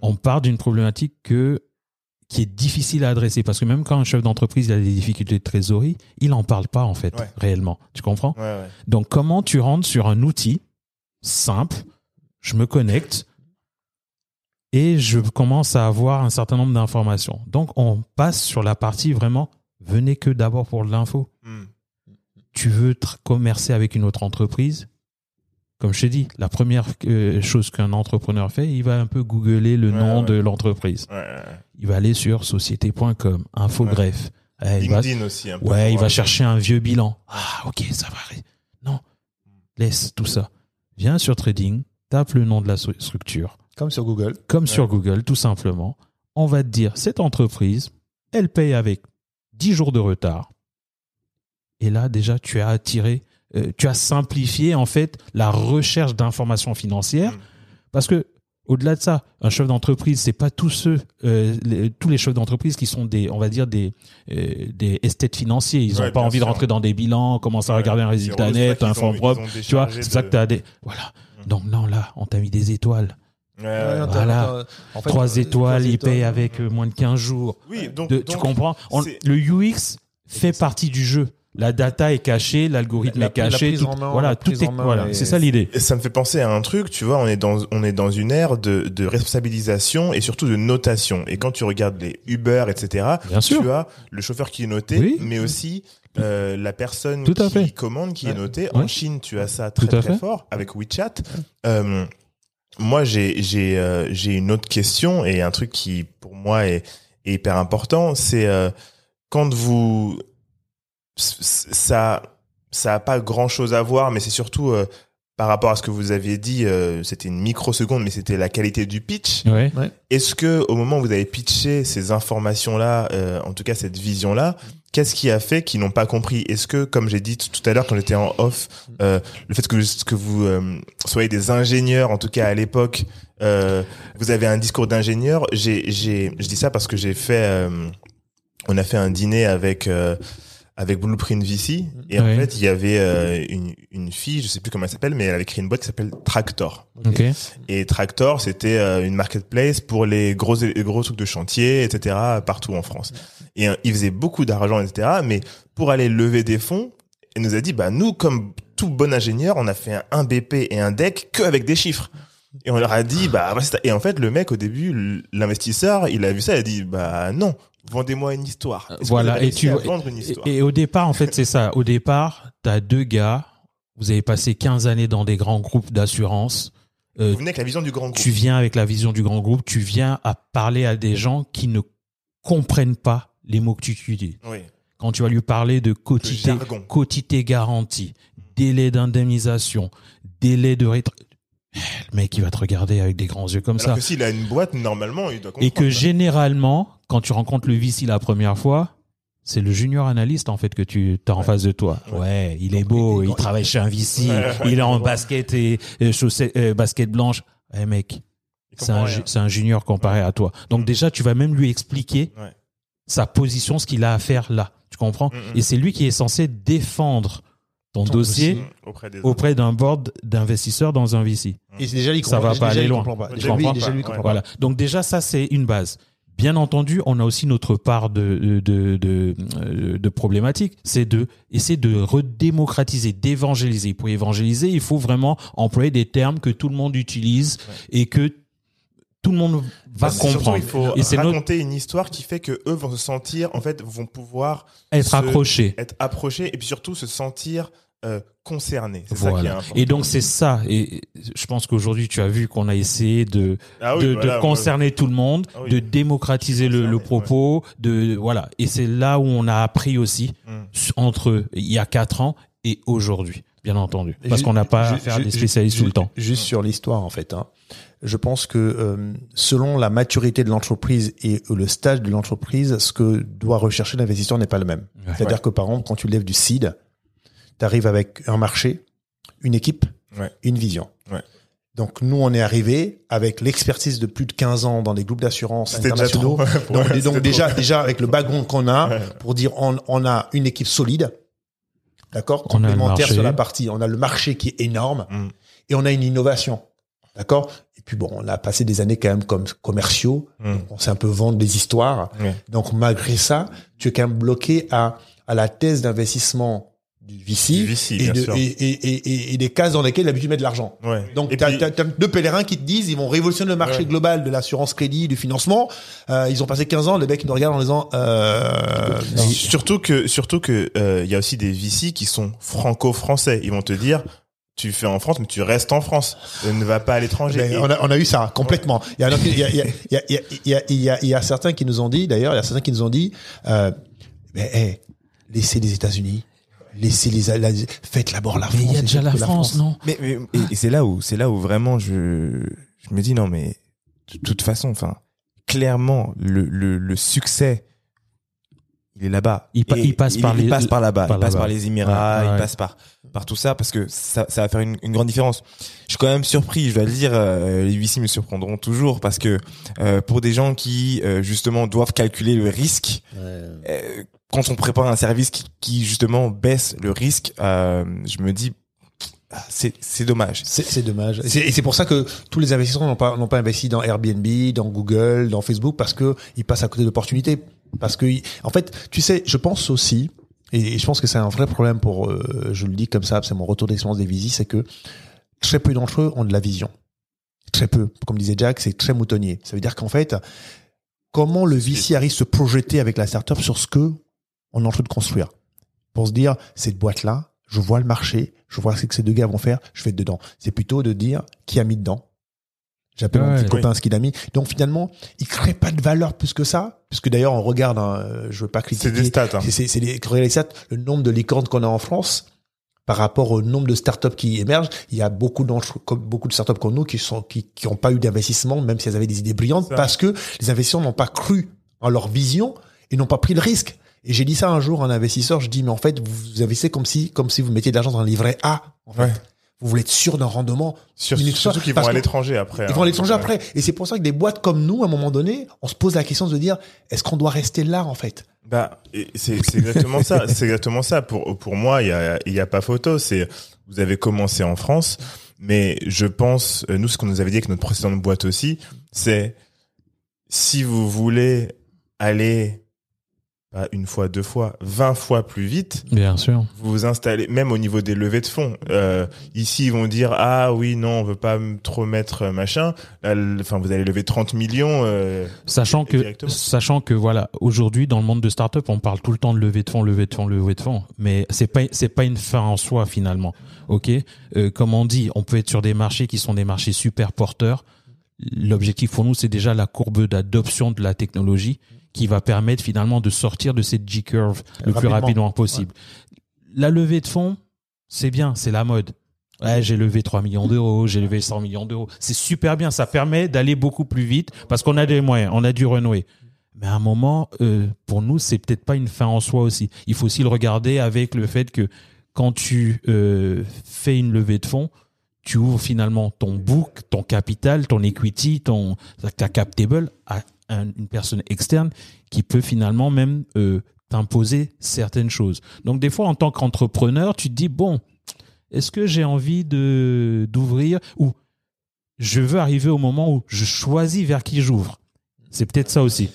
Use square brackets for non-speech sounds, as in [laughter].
On part d'une problématique que qui est difficile à adresser parce que même quand un chef d'entreprise a des difficultés de trésorerie, il n'en parle pas en fait Ouais. réellement. Tu comprends? Ouais, ouais. Donc comment tu rentres sur un outil simple, je me connecte et je commence à avoir un certain nombre d'informations. Donc on passe sur la partie vraiment venez que d'abord pour de l'info. Hmm. Tu veux commercer avec une autre entreprise? Comme je t'ai dit, la première euh, chose qu'un entrepreneur fait, il va un peu googler le Ouais, nom ouais. de l'entreprise. Ouais. Il va aller sur société.com, infogreffe. Eh, il va- LinkedIn aussi. Un peu Ouais, il va chercher un vieux bilan. Ah, ok, ça va. Non, laisse tout ça. Viens sur Trading, tape le nom de la stru- structure, Comme sur Google. comme sur Google, tout simplement. On va te dire, cette entreprise, elle paye avec 10 jours de retard. Et là, déjà, tu as attiré, euh, tu as simplifié, en fait, la recherche d'informations financières. Mm. Parce que, au-delà de ça, un chef d'entreprise, c'est pas tous ceux, euh, les- tous les chefs d'entreprise qui sont des, on va dire des, euh, des esthètes financiers. Ils n'ont Ouais, pas envie de rentrer dans des bilans, commencer à Ouais. regarder un résultat net, un fonds propre. Tu vois, c'est ça que tu as des, voilà. Mm. Donc non, là, on t'a mis des étoiles. Voilà. en fait, Trois euh, étoiles, il paye avec euh, moins de 15 jours. Oui, donc, De- tu comprends? On- Le UX fait partie du jeu. La data est cachée, l'algorithme La- est caché. la prise tout- en main, voilà, la tout prise est, en main voilà, est- c'est ça l'idée. Ça me fait penser à un truc, tu vois, on est dans, on est dans une ère de, de responsabilisation et surtout de notation. Et quand tu regardes les Uber, etc., Bien sûr. tu as le chauffeur qui est noté, Oui. mais aussi euh, la personne Tout à qui fait. commande qui est notée. Ouais. En Chine, tu as ça très très fait. fort avec WeChat. Euh, moi, j'ai j'ai euh, j'ai une autre question et un truc qui pour moi est, est hyper important, c'est euh, quand vous ça ça a pas grand chose à voir, mais c'est surtout euh, par rapport à ce que vous aviez dit, euh, c'était une microseconde, mais c'était la qualité du pitch. Ouais. Est-ce que au moment où vous avez pitché ces informations-là, euh, en tout cas cette vision-là, qu'est-ce qui a fait qu'ils n'ont pas compris? Est-ce que, comme j'ai dit tout à l'heure quand j'étais en off, euh, le fait que vous, que vous euh, soyez des ingénieurs, en tout cas à l'époque, euh, vous avez un discours d'ingénieur. J'ai, j'ai, je dis ça parce que j'ai fait, euh, on a fait un dîner avec. Avec Blueprint VC et en fait il y avait euh, une, une fille je sais plus comment elle s'appelle mais elle avait créé une boîte qui s'appelle Tractor Ok. et Tractor, c'était euh, une marketplace pour les gros les gros trucs de chantier, etc. partout en France. Et euh, il faisait beaucoup d'argent, etc. Mais pour aller lever des fonds, il nous a dit, bah nous, comme tout bon ingénieur, on a fait un, un BP et un deck que avec des chiffres. Et on leur a dit, bah et en fait le mec au début, l'investisseur, il a vu ça, il a dit, bah non, vendez-moi une histoire. Voilà. Et tu vendre une histoire. et, et au départ, en fait, c'est ça. Au départ, tu as deux gars. Vous avez passé 15 années dans des grands groupes d'assurance. Euh, Vous venez avec la vision du grand groupe. tu viens avec la vision du grand groupe. Tu viens à parler à des gens qui ne comprennent pas les mots que tu utilises. Oui. Quand tu vas lui parler de quotité, quotité garantie, délai d'indemnisation, délai de rétro... Le mec, il va te regarder avec des grands yeux comme Alors ça. que s'il a une boîte, normalement, il doit comprendre. Et que généralement, quand tu rencontres le VC la première fois, c'est le junior analyste en fait que tu as en Ouais. face de toi. Ouais. Ouais, il est beau, il- il, travaille chez un VC, Ouais, ouais. il est en basket et euh, euh, basket blanche. Eh mec, Il c'est un, junior comparé à toi. Donc Mm. déjà, tu vas même lui expliquer Ouais. sa position, ce qu'il a à faire là. Tu comprends Mm, mm. Et c'est lui qui est censé défendre ton, Ton dossier dossier. auprès d'un board d'investisseurs dans un VC. Et déjà, il Ça comprend- va pas déjà, aller loin. comprend pas. Tu Déjà, lui, comprends déjà, pas, lui, il ouais. comprend pas. Voilà. Donc déjà, ça, c'est une base. Bien entendu, on a aussi notre part de, de, de, euh, de problématiques. C'est de essayer de redémocratiser, d'évangéliser. Pour évangéliser, il faut vraiment employer des termes que tout le monde utilise et que tout le monde va Parce que surtout, comprendre. il faut Et c'est notre- raconter une histoire qui fait que eux vont se sentir, en fait, vont pouvoir Être se- accroché. être approchés et puis surtout se sentir euh, concernés. C'est ça qui est Voilà. important. Et donc c'est ça. Et je pense qu'aujourd'hui tu as vu qu'on a essayé de Ah oui, de, voilà, de concerner tout le monde, Ah oui. de démocratiser le, le propos, de voilà. Et c'est là où on a appris aussi Mm. entre il y a quatre ans et aujourd'hui, bien entendu, parce qu'on n'a pas à faire des spécialistes tout le temps. Juste sur l'histoire, en fait. hein. Je pense que euh, selon la maturité de l'entreprise et le stage de l'entreprise, ce que doit rechercher l'investisseur n'est pas le même. Ouais. C'est-à-dire que par exemple, quand tu lèves du seed, tu arrives avec un marché, une équipe, Ouais. une vision. Ouais. Donc nous, on est arrivé avec l'expertise de plus de 15 ans dans des groupes d'assurance déjà internationaux. trop. [laughs] donc Ouais, donc c'était déjà, trop. déjà avec le background qu'on a, Ouais. pour dire on, on a une équipe solide, d'accord, complémentaire sur la partie. On a le marché qui est énorme Mm. et on a une innovation, d'accord? Et puis bon, on a passé des années quand même comme commerciaux. Mm. On sait un peu vendre des histoires. Donc malgré ça, tu es quand même bloqué à à la thèse d'investissement du VC, Du VC, et, de- et, et, et, et des cases dans lesquelles d'habitude mettre de l'argent. Ouais. Donc, t'as- t'as deux pèlerins qui te disent, ils vont révolutionner le marché Ouais. global de l'assurance crédit, du financement. Euh, ils ont passé 15 ans, les mecs, ils nous regardent en disant, euh, non. Surtout que, surtout que, euh, il y a aussi des VC qui sont franco-français. Ils vont te dire, tu fais en France, mais tu restes en France. Ne va pas à l'étranger. On, a, on a eu ça complètement. Il y a, il y a, il y a, il y a, il y a, il y a, il y a, il y a certains qui nous ont dit, d'ailleurs, il y a certains qui nous ont dit, euh, mais hey, laissez les États-Unis, laissez les, la- faites d'abord la France. Mais il y a déjà la France, non? Mais, mais- et, et c'est là où c'est là où vraiment je je me dis non mais de toute façon enfin clairement le le, le succès il est là-bas. Il pa- Et il passe par il les- passe par là-bas, par il passe par les Émirats, Ouais, ouais. il passe par par tout ça parce que ça ça va faire une, une grande différence. Je suis quand même surpris, je dois le dire, euh, les VC me surprendront toujours parce que euh, pour des gens qui euh, justement doivent calculer le risque euh, quand on prépare un service qui, qui justement baisse le risque, euh, je me dis c'est c'est dommage. C'est, c'est dommage. Et c'est, pour ça que tous les investisseurs n'ont pas, n'ont pas investi dans Airbnb, dans Google, dans Facebook, parce que ils passent à côté d'opportunités. Parce que, ils- en fait, tu sais, je pense aussi, et je pense que c'est un vrai problème pour, euh, je le dis comme ça, c'est mon retour d'expérience des visites, c'est que très peu d'entre eux ont de la vision. Très peu. Comme disait Jack, c'est très moutonnier. Ça veut dire qu'en fait, comment le VC arrive à se projeter avec la startup sur ce que on est en train de construire. Pour se dire, cette boîte-là, je vois le marché, je vois ce que ces deux gars vont faire, je vais être dedans. C'est plutôt de dire qui a mis dedans? J'appelle mon petit oui. copain ce qu'il a mis. Donc finalement, il crée pas de valeur plus que ça, puisque d'ailleurs on regarde, hein, je veux pas critiquer. C'est des stats. Hein. C'est- C'est c'est les, stats, le nombre de licornes qu'on a en France par rapport au nombre de startups qui émergent. Il y a beaucoup d'entre, comme beaucoup de startups comme nous qui sont qui qui ont pas eu d'investissement, même si elles avaient des idées brillantes, parce que les investisseurs n'ont pas cru en leur vision et n'ont pas pris le risque. Et j'ai dit ça un jour à un investisseur, je dis mais en fait vous investissez comme si comme si vous mettiez de l'argent dans un livret A. En fait. Ouais. Vous voulez être sûr d'un rendement. Sur- surtout qu'ils vont à l'étranger après. Ils hein. vont à l'étranger Ouais. après. Et c'est pour ça que des boîtes comme nous, à un moment donné, on se pose la question de se dire est-ce qu'on doit rester là en fait? Bah, c'est exactement ça. C'est exactement ça. Pour pour moi, il y a y a pas photo. C'est vous avez commencé en France, mais je pense euh, nous ce qu'on nous avait dit avec notre précédente boîte aussi, c'est si vous voulez aller pas une fois, deux fois, vingt fois plus vite, Bien sûr. vous vous installez, même au niveau des levées de fonds. Euh, ici, ils vont dire ah oui non, on veut pas trop mettre euh, machin. Enfin, vous allez lever 30 millions. euh, Sachant que, sachant que voilà, aujourd'hui dans le monde de start-up, on parle tout le temps de levée de fonds, levée de fonds, levée de fonds, mais c'est pas c'est pas une fin en soi finalement. Ok, Euh, comme on dit, on peut être sur des marchés qui sont des marchés super porteurs. L'objectif pour nous, c'est déjà la courbe d'adoption de la technologie qui va permettre finalement de sortir de cette G-curve le plus Rapidement. possible. La levée de fonds, c'est bien, c'est la mode. Ouais, j'ai levé 3 millions d'euros, j'ai levé 100 millions d'euros. C'est super bien, ça permet d'aller beaucoup plus vite parce qu'on a des moyens, on a du renouer. Mais à un moment, euh, pour nous, c'est peut-être pas une fin en soi aussi. Il faut aussi le regarder avec le fait que quand tu euh, fais une levée de fonds, tu ouvres finalement ton book, ton capital, ton equity, ton ta cap table à un- une personne externe qui peut finalement même euh, t'imposer certaines choses. Donc des fois, en tant qu'entrepreneur, tu te dis bon, est-ce que j'ai envie de d'ouvrir ou je veux arriver au moment où je choisis vers qui j'ouvre? C'est peut-être ça aussi.